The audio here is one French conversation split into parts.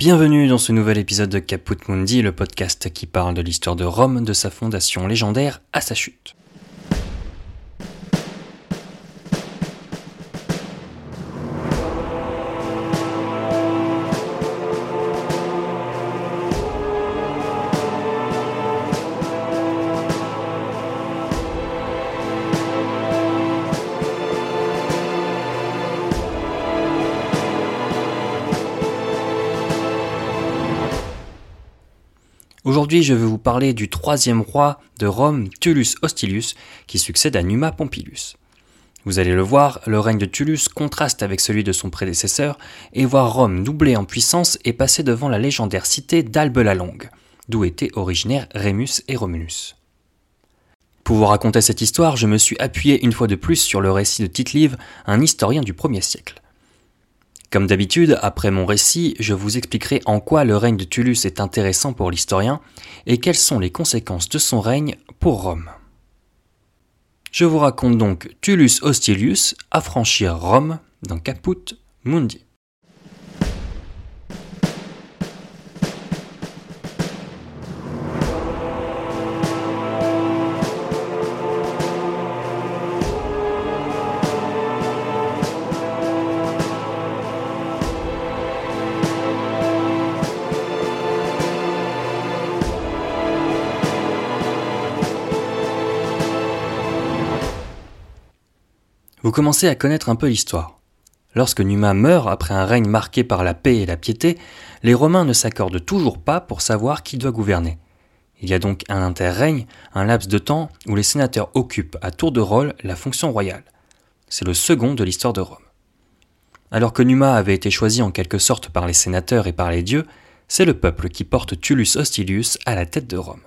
Bienvenue dans ce nouvel épisode de Caput Mundi, le podcast qui parle de l'histoire de Rome, de sa fondation légendaire à sa chute. Je vais vous parler du troisième roi de Rome, Tullus Hostilius, qui succède à Numa Pompilius. Vous allez le voir, le règne de Tullus contraste avec celui de son prédécesseur, et voir Rome doubler en puissance et passer devant la légendaire cité d'Albe la Longue, d'où étaient originaires Rémus et Romulus. Pour vous raconter cette histoire, je me suis appuyé une fois de plus sur le récit de Tite-Live, un historien du 1er siècle. Comme d'habitude, après mon récit, je vous expliquerai en quoi le règne de Tullus est intéressant pour l'historien et quelles sont les conséquences de son règne pour Rome. Je vous raconte donc Tullus Hostilius affranchir Rome dans Caput Mundi. Vous commencez à connaître un peu l'histoire. Lorsque Numa meurt après un règne marqué par la paix et la piété, les Romains ne s'accordent toujours pas pour savoir qui doit gouverner. Il y a donc un interrègne, un laps de temps où les sénateurs occupent à tour de rôle la fonction royale. C'est le second de l'histoire de Rome. Alors que Numa avait été choisi en quelque sorte par les sénateurs et par les dieux, c'est le peuple qui porte Tullus Hostilius à la tête de Rome.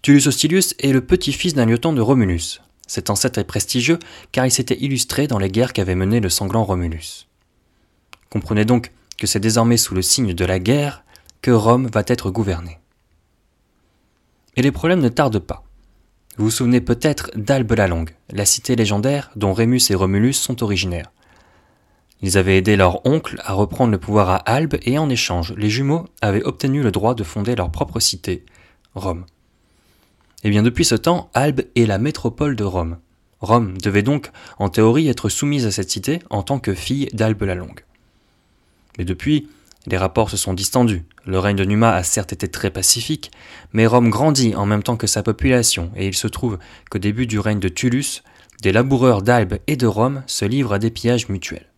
Tullus Hostilius est le petit-fils d'un lieutenant de Romulus, cet ancêtre est prestigieux car il s'était illustré dans les guerres qu'avait menées le sanglant Romulus. Comprenez donc que c'est désormais sous le signe de la guerre que Rome va être gouvernée. Et les problèmes ne tardent pas. Vous vous souvenez peut-être d'Albe la Longue, la cité légendaire dont Rémus et Romulus sont originaires. Ils avaient aidé leur oncle à reprendre le pouvoir à Albe et en échange, les jumeaux avaient obtenu le droit de fonder leur propre cité, Rome. Eh bien depuis ce temps, Albe est la métropole de Rome. Rome devait donc, en théorie, être soumise à cette cité en tant que fille d'Albe la Longue. Mais depuis, les rapports se sont distendus. Le règne de Numa a certes été très pacifique, mais Rome grandit en même temps que sa population, et il se trouve qu'au début du règne de Tullus, des laboureurs d'Albe et de Rome se livrent à des pillages mutuels.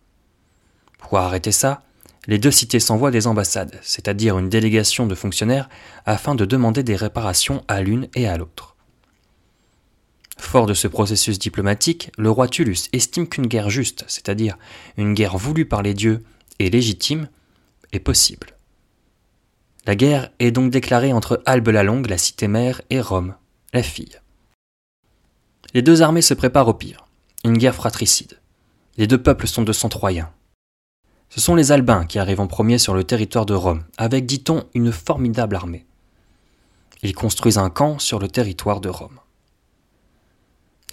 Pour arrêter ça, les deux cités s'envoient des ambassades, c'est-à-dire une délégation de fonctionnaires, afin de demander des réparations à l'une et à l'autre. Fort de ce processus diplomatique, le roi Tullus estime qu'une guerre juste, c'est-à-dire une guerre voulue par les dieux et légitime, est possible. La guerre est donc déclarée entre Albe la Longue, la cité mère, et Rome, la fille. Les deux armées se préparent au pire, une guerre fratricide. Les deux peuples sont de sang troyen. Ce sont les Albins qui arrivent en premier sur le territoire de Rome, avec, dit-on, une formidable armée. Ils construisent un camp sur le territoire de Rome.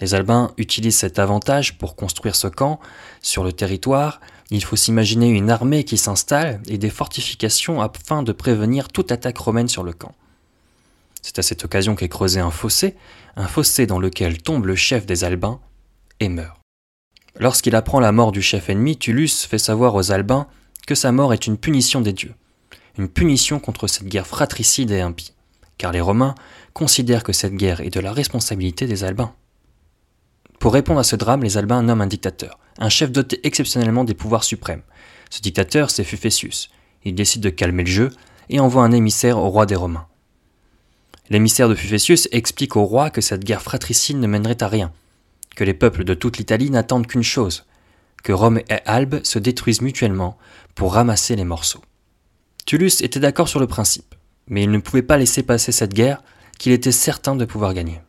Les Albins utilisent cet avantage pour construire ce camp sur le territoire. Il faut s'imaginer une armée qui s'installe et des fortifications afin de prévenir toute attaque romaine sur le camp. C'est à cette occasion qu'est creusé un fossé, un fossé dans lequel tombe le chef des Albins et meurt. Lorsqu'il apprend la mort du chef ennemi, Tullus fait savoir aux Albins que sa mort est une punition des dieux, une punition contre cette guerre fratricide et impie, car les Romains considèrent que cette guerre est de la responsabilité des Albins. Pour répondre à ce drame, les Albins nomment un dictateur, un chef doté exceptionnellement des pouvoirs suprêmes. Ce dictateur, c'est Fufessius. Il décide de calmer le jeu et envoie un émissaire au roi des Romains. L'émissaire de Fufessius explique au roi que cette guerre fratricide ne mènerait à rien, que les peuples de toute l'Italie n'attendent qu'une chose, que Rome et Albe se détruisent mutuellement pour ramasser les morceaux. Tullus était d'accord sur le principe, mais il ne pouvait pas laisser passer cette guerre qu'il était certain de pouvoir gagner.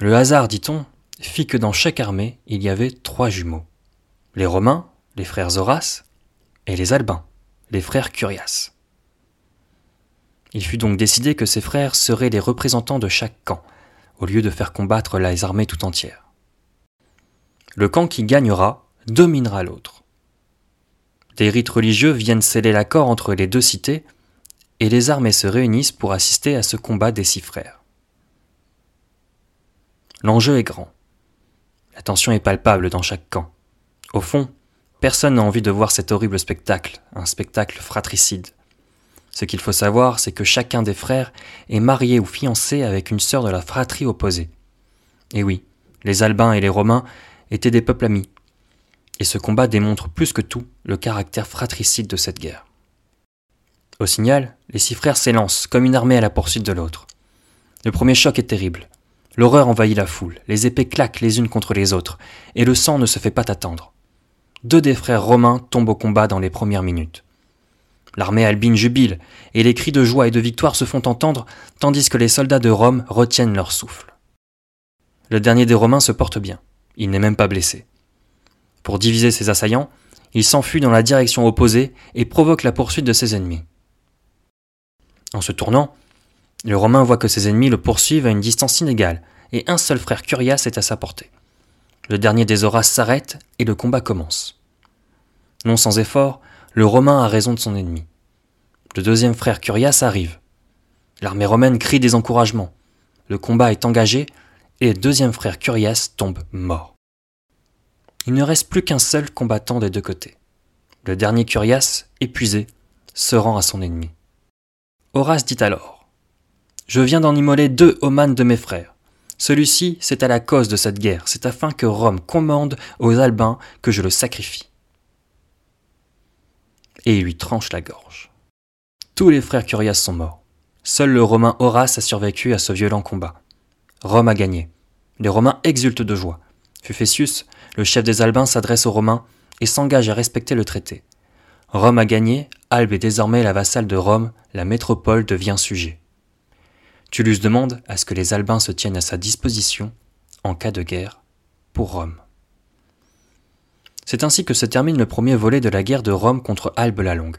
Le hasard, dit-on, fit que dans chaque armée il y avait trois jumeaux. Les Romains, les frères Horace, et les Albins, les frères Curias. Il fut donc décidé que ces frères seraient les représentants de chaque camp, au lieu de faire combattre les armées tout entières. Le camp qui gagnera dominera l'autre. Des rites religieux viennent sceller l'accord entre les deux cités, et les armées se réunissent pour assister à ce combat des six frères. L'enjeu est grand. La tension est palpable dans chaque camp. Au fond, personne n'a envie de voir cet horrible spectacle, un spectacle fratricide. Ce qu'il faut savoir, c'est que chacun des frères est marié ou fiancé avec une sœur de la fratrie opposée. Et oui, les Albins et les Romains étaient des peuples amis. Et ce combat démontre plus que tout le caractère fratricide de cette guerre. Au signal, les six frères s'élancent comme une armée à la poursuite de l'autre. Le premier choc est terrible. L'horreur envahit la foule, les épées claquent les unes contre les autres, et le sang ne se fait pas attendre. Deux des frères romains tombent au combat dans les premières minutes. L'armée albine jubile, et les cris de joie et de victoire se font entendre, tandis que les soldats de Rome retiennent leur souffle. Le dernier des Romains se porte bien, il n'est même pas blessé. Pour diviser ses assaillants, il s'enfuit dans la direction opposée et provoque la poursuite de ses ennemis. En se tournant, le Romain voit que ses ennemis le poursuivent à une distance inégale, et un seul frère Curias est à sa portée. Le dernier des Horaces s'arrête et le combat commence. Non sans effort, le Romain a raison de son ennemi. Le deuxième frère Curias arrive. L'armée romaine crie des encouragements. Le combat est engagé et le deuxième frère Curias tombe mort. Il ne reste plus qu'un seul combattant des deux côtés. Le dernier Curias, épuisé, se rend à son ennemi. Horace dit alors Je viens d'en immoler deux aux de mes frères. Celui-ci, c'est à la cause de cette guerre, c'est afin que Rome commande aux Albins que je le sacrifie. Et il lui tranche la gorge. Tous les frères Curias sont morts. Seul le Romain Horace a survécu à ce violent combat. Rome a gagné. Les Romains exultent de joie. Fufessius, le chef des Albins, s'adresse aux Romains et s'engage à respecter le traité. Rome a gagné, Albe est désormais la vassale de Rome, la métropole devient sujet. Tullus demande à ce que les Albins se tiennent à sa disposition en cas de guerre pour Rome. C'est ainsi que se termine le premier volet de la guerre de Rome contre Albe la Longue.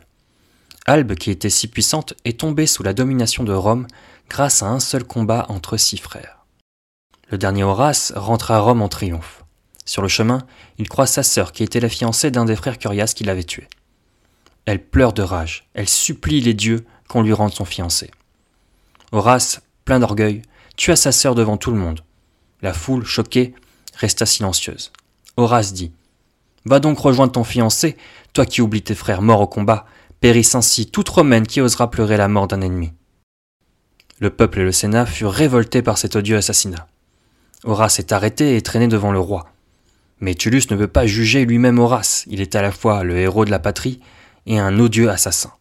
Albe, qui était si puissante, est tombée sous la domination de Rome grâce à un seul combat entre six frères. Le dernier Horace rentre à Rome en triomphe. Sur le chemin, il croise sa sœur qui était la fiancée d'un des frères Curias qui l'avait tué. Elle pleure de rage, elle supplie les dieux qu'on lui rende son fiancé. Horace, plein d'orgueil, tua sa sœur devant tout le monde. La foule, choquée, resta silencieuse. Horace dit Va donc rejoindre ton fiancé, toi qui oublies tes frères morts au combat, périsse ainsi toute romaine qui osera pleurer la mort d'un ennemi. Le peuple et le Sénat furent révoltés par cet odieux assassinat. Horace est arrêté et traîné devant le roi. Mais Tullus ne veut pas juger lui-même Horace, il est à la fois le héros de la patrie et un odieux assassin.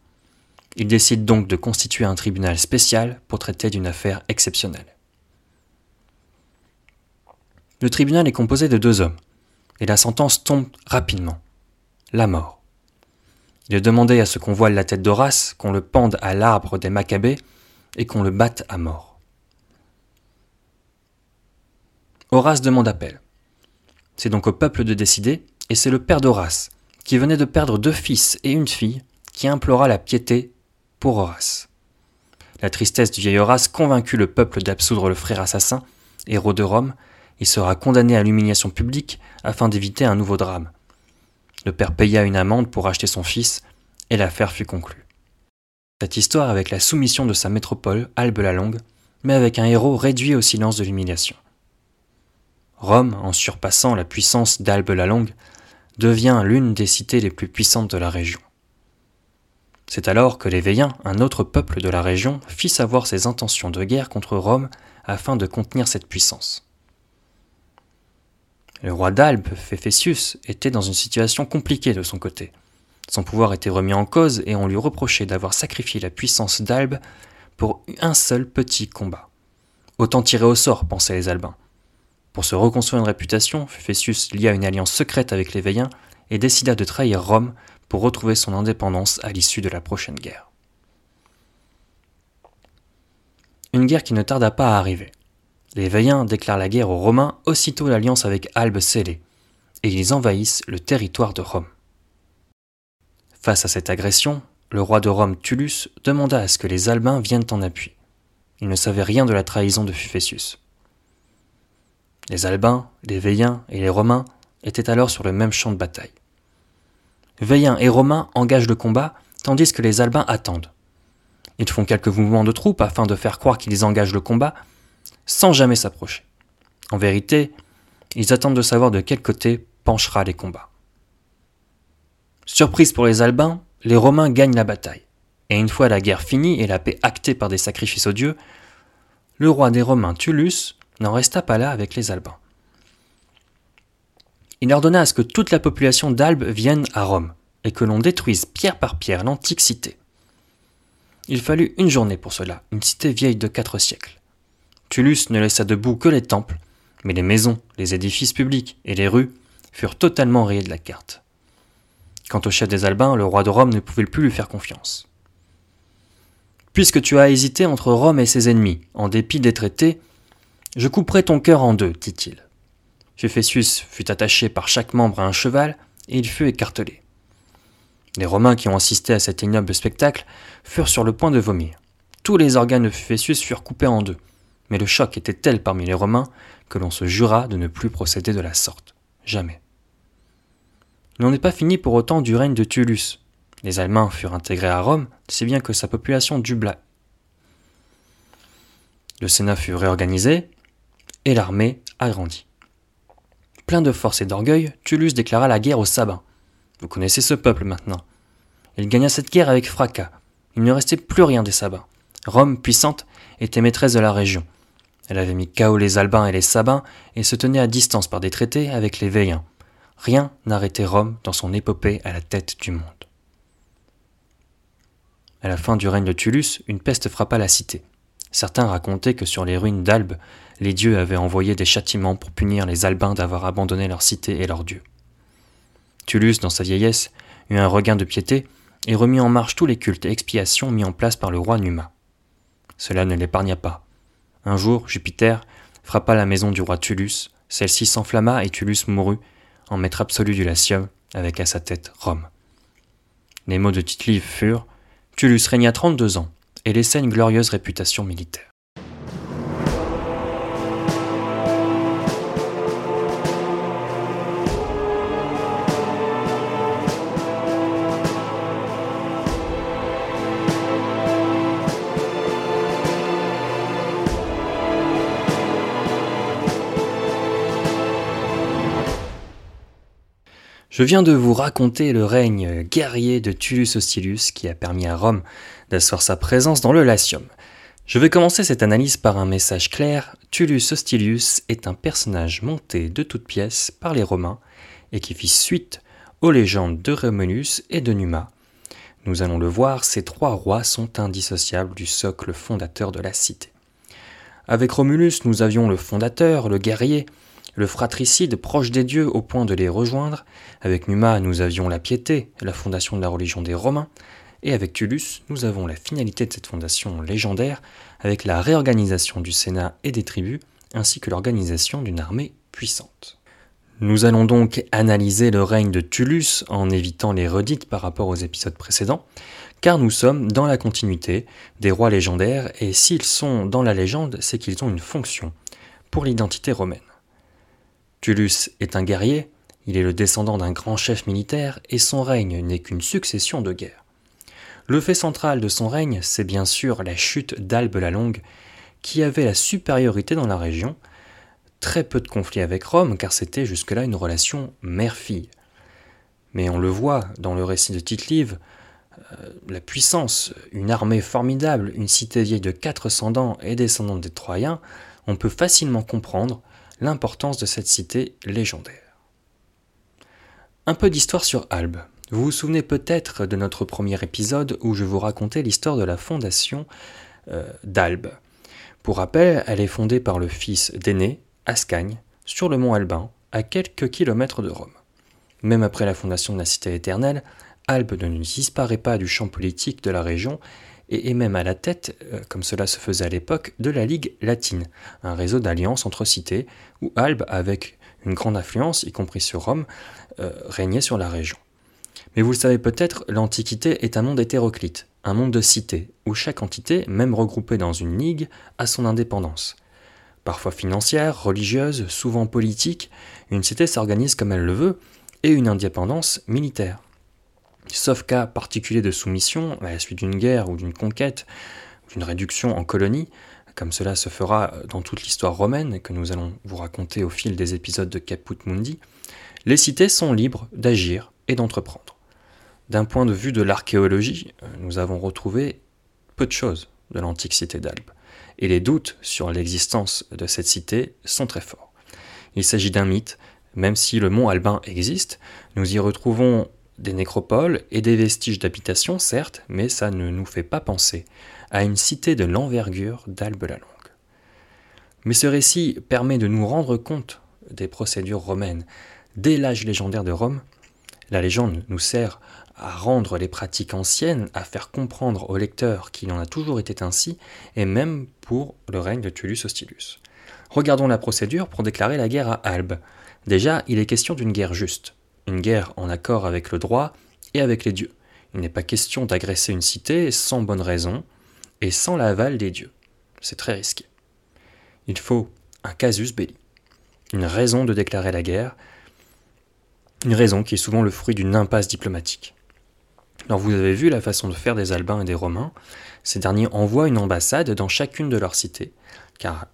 Il décide donc de constituer un tribunal spécial pour traiter d'une affaire exceptionnelle. Le tribunal est composé de deux hommes, et la sentence tombe rapidement. La mort. Il est demandé à ce qu'on voile la tête d'Horace, qu'on le pende à l'arbre des Maccabées et qu'on le batte à mort. Horace demande appel. C'est donc au peuple de décider, et c'est le père d'Horace, qui venait de perdre deux fils et une fille, qui implora la piété pour Horace. La tristesse du vieil Horace convaincut le peuple d'absoudre le frère assassin, héros de Rome, il sera condamné à l'humiliation publique afin d'éviter un nouveau drame. Le père paya une amende pour acheter son fils, et l'affaire fut conclue. Cette histoire avec la soumission de sa métropole, Albe la Longue, mais avec un héros réduit au silence de l'humiliation. Rome, en surpassant la puissance d'Albe la Longue, devient l'une des cités les plus puissantes de la région. C'est alors que les Véiens, un autre peuple de la région, fit savoir ses intentions de guerre contre Rome afin de contenir cette puissance. Le roi d'Albe, Féfétius, était dans une situation compliquée de son côté. Son pouvoir était remis en cause et on lui reprochait d'avoir sacrifié la puissance d'Albe pour un seul petit combat. Autant tirer au sort, pensaient les Albins. Pour se reconstruire une réputation, Fufessius lia une alliance secrète avec les Véiens et décida de trahir Rome pour retrouver son indépendance à l'issue de la prochaine guerre. Une guerre qui ne tarda pas à arriver. Les Véiens déclarent la guerre aux Romains aussitôt l'alliance avec Albe scellée, et ils envahissent le territoire de Rome. Face à cette agression, le roi de Rome Tullus demanda à ce que les Albins viennent en appui. Il ne savait rien de la trahison de Fufessius. Les Albins, les Véiens et les Romains étaient alors sur le même champ de bataille. Veillins et Romains engagent le combat, tandis que les Albins attendent. Ils font quelques mouvements de troupes afin de faire croire qu'ils engagent le combat, sans jamais s'approcher. En vérité, ils attendent de savoir de quel côté penchera les combats. Surprise pour les Albins, les Romains gagnent la bataille. Et une fois la guerre finie et la paix actée par des sacrifices aux dieux, le roi des Romains Tullus n'en resta pas là avec les Albins. Il ordonna à ce que toute la population d'Albe vienne à Rome et que l'on détruise pierre par pierre l'antique cité. Il fallut une journée pour cela, une cité vieille de quatre siècles. Tullus ne laissa debout que les temples, mais les maisons, les édifices publics et les rues furent totalement rayés de la carte. Quant au chef des Albins, le roi de Rome ne pouvait plus lui faire confiance. Puisque tu as hésité entre Rome et ses ennemis, en dépit des traités, je couperai ton cœur en deux, dit-il. Fufessius fut attaché par chaque membre à un cheval, et il fut écartelé. Les Romains qui ont assisté à cet ignoble spectacle furent sur le point de vomir. Tous les organes de Fufessius furent coupés en deux, mais le choc était tel parmi les Romains que l'on se jura de ne plus procéder de la sorte. Jamais. N'en est pas fini pour autant du règne de Tullus. Les Allemands furent intégrés à Rome, si bien que sa population dubla. Le Sénat fut réorganisé et l'armée agrandie. Plein de force et d'orgueil, Tullus déclara la guerre aux Sabins. Vous connaissez ce peuple maintenant. Il gagna cette guerre avec fracas. Il ne restait plus rien des Sabins. Rome, puissante, était maîtresse de la région. Elle avait mis KO les Albins et les Sabins et se tenait à distance par des traités avec les Veillins. Rien n'arrêtait Rome dans son épopée à la tête du monde. À la fin du règne de Tullus, une peste frappa la cité. Certains racontaient que sur les ruines d'Albe, les dieux avaient envoyé des châtiments pour punir les Albins d'avoir abandonné leur cité et leur dieu. Tullus, dans sa vieillesse, eut un regain de piété et remit en marche tous les cultes et expiations mis en place par le roi Numa. Cela ne l'épargna pas. Un jour, Jupiter frappa la maison du roi Tullus, celle-ci s'enflamma et Tullus mourut, en maître absolu du Latium, avec à sa tête Rome. Les mots de tite furent Tullus régna 32 ans et laissa une glorieuse réputation militaire. Je viens de vous raconter le règne guerrier de Tullus Hostilius qui a permis à Rome d'asseoir sa présence dans le Latium. Je vais commencer cette analyse par un message clair. Tullus Hostilius est un personnage monté de toutes pièces par les Romains et qui fit suite aux légendes de Romulus et de Numa. Nous allons le voir, ces trois rois sont indissociables du socle fondateur de la cité. Avec Romulus, nous avions le fondateur, le guerrier, le fratricide proche des dieux au point de les rejoindre. Avec Numa, nous avions la piété, la fondation de la religion des Romains. Et avec Tullus, nous avons la finalité de cette fondation légendaire, avec la réorganisation du Sénat et des tribus, ainsi que l'organisation d'une armée puissante. Nous allons donc analyser le règne de Tullus en évitant les redites par rapport aux épisodes précédents, car nous sommes dans la continuité des rois légendaires, et s'ils sont dans la légende, c'est qu'ils ont une fonction pour l'identité romaine. Tullus est un guerrier, il est le descendant d'un grand chef militaire et son règne n'est qu'une succession de guerres. Le fait central de son règne, c'est bien sûr la chute d'Albe la Longue, qui avait la supériorité dans la région, très peu de conflits avec Rome, car c'était jusque-là une relation mère-fille. Mais on le voit dans le récit de Tite-Live, euh, la puissance, une armée formidable, une cité vieille de 400 ans et descendante des Troyens, on peut facilement comprendre l'importance de cette cité légendaire. Un peu d'histoire sur Albe. Vous vous souvenez peut-être de notre premier épisode où je vous racontais l'histoire de la fondation euh, d'Albe. Pour rappel, elle est fondée par le fils d'Aîné, Ascagne, sur le mont Albin, à quelques kilomètres de Rome. Même après la fondation de la cité éternelle, Albe ne disparaît pas du champ politique de la région et est même à la tête, euh, comme cela se faisait à l'époque, de la Ligue latine, un réseau d'alliances entre cités, où Albe, avec une grande influence, y compris sur Rome, euh, régnait sur la région. Mais vous le savez peut-être, l'Antiquité est un monde hétéroclite, un monde de cités, où chaque entité, même regroupée dans une ligue, a son indépendance. Parfois financière, religieuse, souvent politique, une cité s'organise comme elle le veut, et une indépendance militaire. sauf cas particulier de soumission à la suite d'une guerre ou d'une conquête, d'une réduction en colonie, comme cela se fera dans toute l'histoire romaine que nous allons vous raconter au fil des épisodes de Caput Mundi, les cités sont libres d'agir et d'entreprendre. D'un point de vue de l'archéologie, nous avons retrouvé peu de choses de l'antique cité d'Albe, et les doutes sur l'existence de cette cité sont très forts. Il s'agit d'un mythe, même si le mont Albin existe, nous y retrouvons des nécropoles et des vestiges d'habitation, certes, mais ça ne nous fait pas penser à une cité de l'envergure d'Albe la Longue. Mais ce récit permet de nous rendre compte des procédures romaines. Dès l'âge légendaire de Rome, la légende nous sert à rendre les pratiques anciennes, à faire comprendre au lecteur qu'il en a toujours été ainsi, et même pour le règne de Tullus Hostilius. Regardons la procédure pour déclarer la guerre à Albe. Déjà, il est question d'une guerre juste, une guerre en accord avec le droit et avec les dieux. Il n'est pas question d'agresser une cité sans bonne raison et sans l'aval des dieux. C'est très risqué. Il faut un casus belli, une raison de déclarer la guerre, une raison qui est souvent le fruit d'une impasse diplomatique. Alors vous avez vu la façon de faire des Albins et des Romains. Ces derniers envoient une ambassade dans chacune de leurs cités, car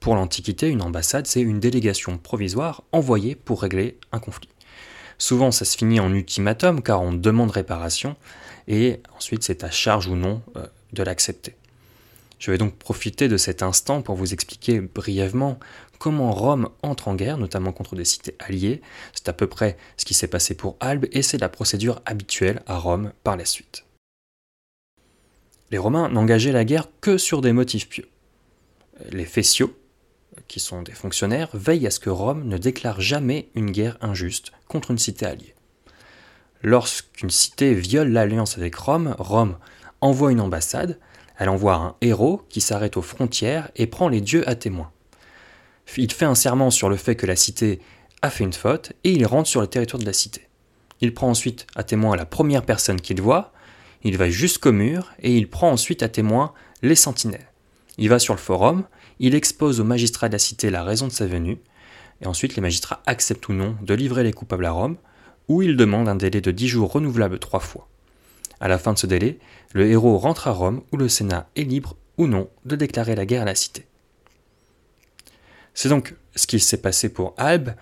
pour l'Antiquité, une ambassade, c'est une délégation provisoire envoyée pour régler un conflit. Souvent, ça se finit en ultimatum, car on demande réparation, et ensuite c'est à charge ou non euh, de l'accepter. Je vais donc profiter de cet instant pour vous expliquer brièvement comment Rome entre en guerre, notamment contre des cités alliées. C'est à peu près ce qui s'est passé pour Albe et c'est la procédure habituelle à Rome par la suite. Les Romains n'engageaient la guerre que sur des motifs pieux. Les Fessiaux, qui sont des fonctionnaires, veillent à ce que Rome ne déclare jamais une guerre injuste contre une cité alliée. Lorsqu'une cité viole l'alliance avec Rome, Rome envoie une ambassade, elle envoie un héros qui s'arrête aux frontières et prend les dieux à témoin. Il fait un serment sur le fait que la cité a fait une faute et il rentre sur le territoire de la cité. Il prend ensuite à témoin la première personne qu'il voit, il va jusqu'au mur et il prend ensuite à témoin les sentinelles. Il va sur le forum, il expose aux magistrats de la cité la raison de sa venue, et ensuite les magistrats acceptent ou non de livrer les coupables à Rome, ou ils demandent un délai de dix jours renouvelable trois fois. À la fin de ce délai, le héros rentre à Rome où le Sénat est libre ou non de déclarer la guerre à la cité. C'est donc ce qui s'est passé pour Albe.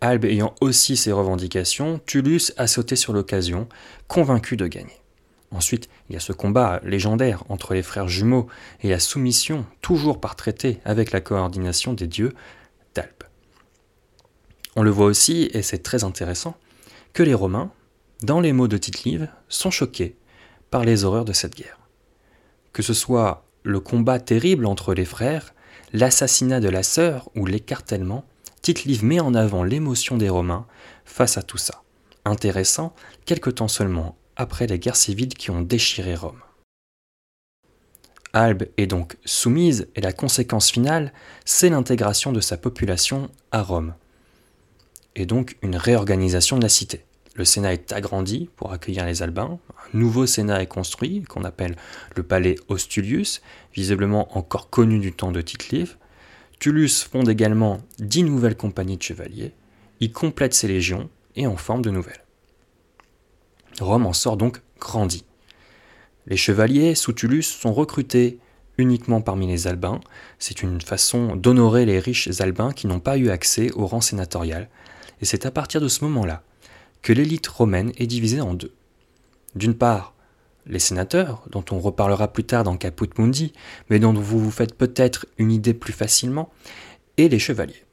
Albe ayant aussi ses revendications, Tullus a sauté sur l'occasion, convaincu de gagner. Ensuite, il y a ce combat légendaire entre les frères jumeaux et la soumission, toujours par traité avec la coordination des dieux, d'Albe. On le voit aussi, et c'est très intéressant, que les Romains, dans les mots de Tite-Live, sont choqués par les horreurs de cette guerre. Que ce soit le combat terrible entre les frères, l'assassinat de la sœur ou l'écartèlement, Tite-Live met en avant l'émotion des Romains face à tout ça. Intéressant, quelque temps seulement après les guerres civiles qui ont déchiré Rome. Albe est donc soumise et la conséquence finale, c'est l'intégration de sa population à Rome, et donc une réorganisation de la cité. Le Sénat est agrandi pour accueillir les Albins, un nouveau Sénat est construit, qu'on appelle le palais Ostulius, visiblement encore connu du temps de Tite-Live. Tullus fonde également dix nouvelles compagnies de chevaliers, il complète ses légions et en forme de nouvelles. Rome en sort donc grandi. Les chevaliers sous Tullus sont recrutés uniquement parmi les Albins. C'est une façon d'honorer les riches Albins qui n'ont pas eu accès au rang sénatorial. Et c'est à partir de ce moment-là que l'élite romaine est divisée en deux. D'une part, les sénateurs, dont on reparlera plus tard dans Caput Mundi, mais dont vous vous faites peut-être une idée plus facilement, et les chevaliers.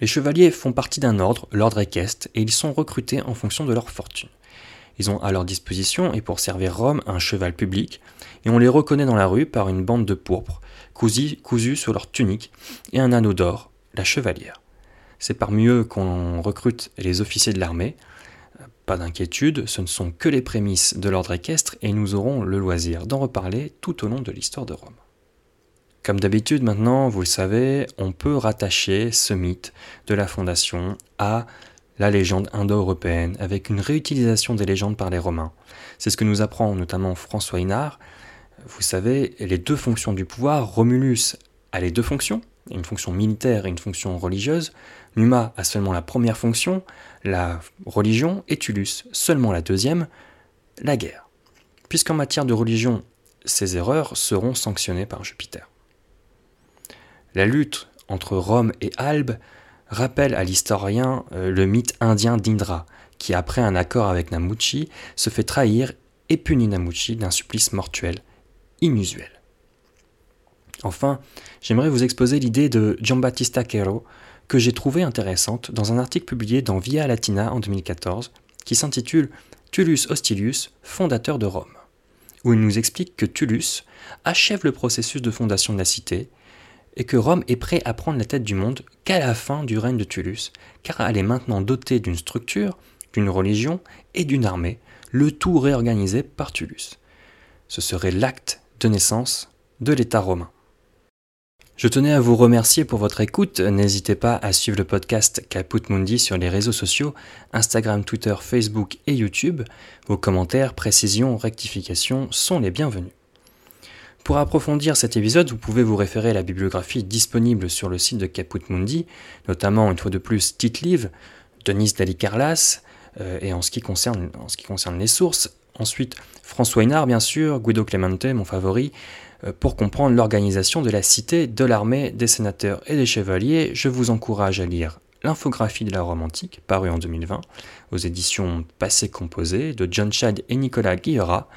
Les chevaliers font partie d'un ordre, l'ordre équestre, et ils sont recrutés en fonction de leur fortune. Ils ont à leur disposition, et pour servir Rome, un cheval public, et on les reconnaît dans la rue par une bande de pourpre, cousue, sur leur tunique, et un anneau d'or, la chevalière. C'est parmi eux qu'on recrute les officiers de l'armée. Pas d'inquiétude, ce ne sont que les prémices de l'ordre équestre, et nous aurons le loisir d'en reparler tout au long de l'histoire de Rome. Comme d'habitude maintenant, vous le savez, on peut rattacher ce mythe de la fondation à la légende indo-européenne, avec une réutilisation des légendes par les Romains. C'est ce que nous apprend notamment François Hinard. Vous savez, les deux fonctions du pouvoir, Romulus a les deux fonctions, une fonction militaire et une fonction religieuse, Numa a seulement la première fonction, la religion, et Tullus seulement la deuxième, la guerre. Puisqu'en matière de religion, ces erreurs seront sanctionnées par Jupiter. La lutte entre Rome et Albe rappelle à l'historien euh, le mythe indien d'Indra, qui après un accord avec Namuchi se fait trahir et punit Namuchi d'un supplice mortuel inusuel. Enfin, j'aimerais vous exposer l'idée de Giambattista Quero que j'ai trouvée intéressante dans un article publié dans Via Latina en 2014 qui s'intitule Tullus Hostilius, fondateur de Rome, où il nous explique que Tullus achève le processus de fondation de la cité et que Rome est prêt à prendre la tête du monde qu'à la fin du règne de Tullus, car elle est maintenant dotée d'une structure, d'une religion et d'une armée, le tout réorganisé par Tullus. Ce serait l'acte de naissance de l'État romain. Je tenais à vous remercier pour votre écoute. N'hésitez pas à suivre le podcast Caput Mundi sur les réseaux sociaux, Instagram, Twitter, Facebook et YouTube. Vos commentaires, précisions, rectifications sont les bienvenus. Pour approfondir cet épisode, vous pouvez vous référer à la bibliographie disponible sur le site de Caput Mundi, notamment une fois de plus Tite Live, Denise Dalicarlas, euh, et en ce, qui concerne, les sources, ensuite François Hénard bien sûr, Guido Clemente, mon favori, pour comprendre l'organisation de la cité, de l'armée, des sénateurs et des chevaliers, je vous encourage à lire L'infographie de la Rome antique, paru en 2020, aux éditions Passé Composé de John Chad et Nicolas Guillera.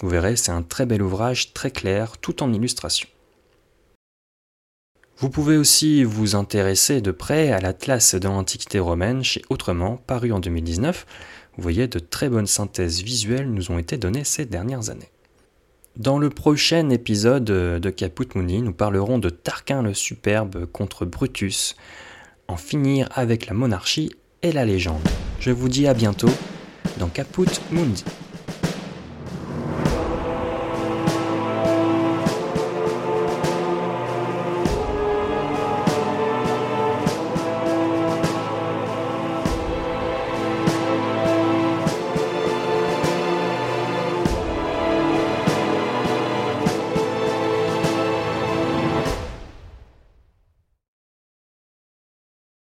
Vous verrez, c'est un très bel ouvrage, très clair, tout en illustration. Vous pouvez aussi vous intéresser de près à l'Atlas de l'Antiquité romaine chez Autrement, paru en 2019. Vous voyez, de très bonnes synthèses visuelles nous ont été données ces dernières années. Dans le prochain épisode de Caput Mundi, nous parlerons de Tarquin le Superbe contre Brutus, en finir avec la monarchie et la légende. Je vous dis à bientôt dans Caput Mundi.